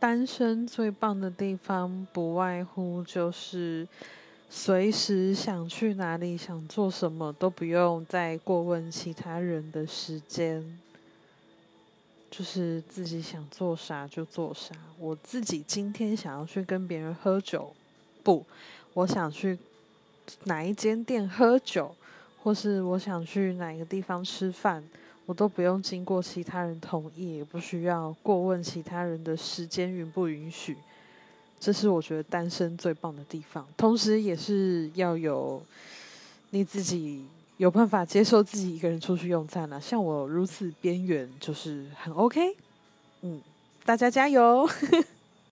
单身最棒的地方，不外乎就是随时想去哪里、想做什么都不用再过问其他人的时间，就是自己想做啥就做啥。我自己今天想要去跟别人喝酒，不，我想去哪一间店喝酒，或是我想去哪个地方吃饭。我都不用经过其他人同意，也不需要过问其他人的时间允不允许，这是我觉得单身最棒的地方。同时，也是要有你自己有办法接受自己一个人出去用餐了。像我如此边缘，就是很 OK。嗯，大家加油！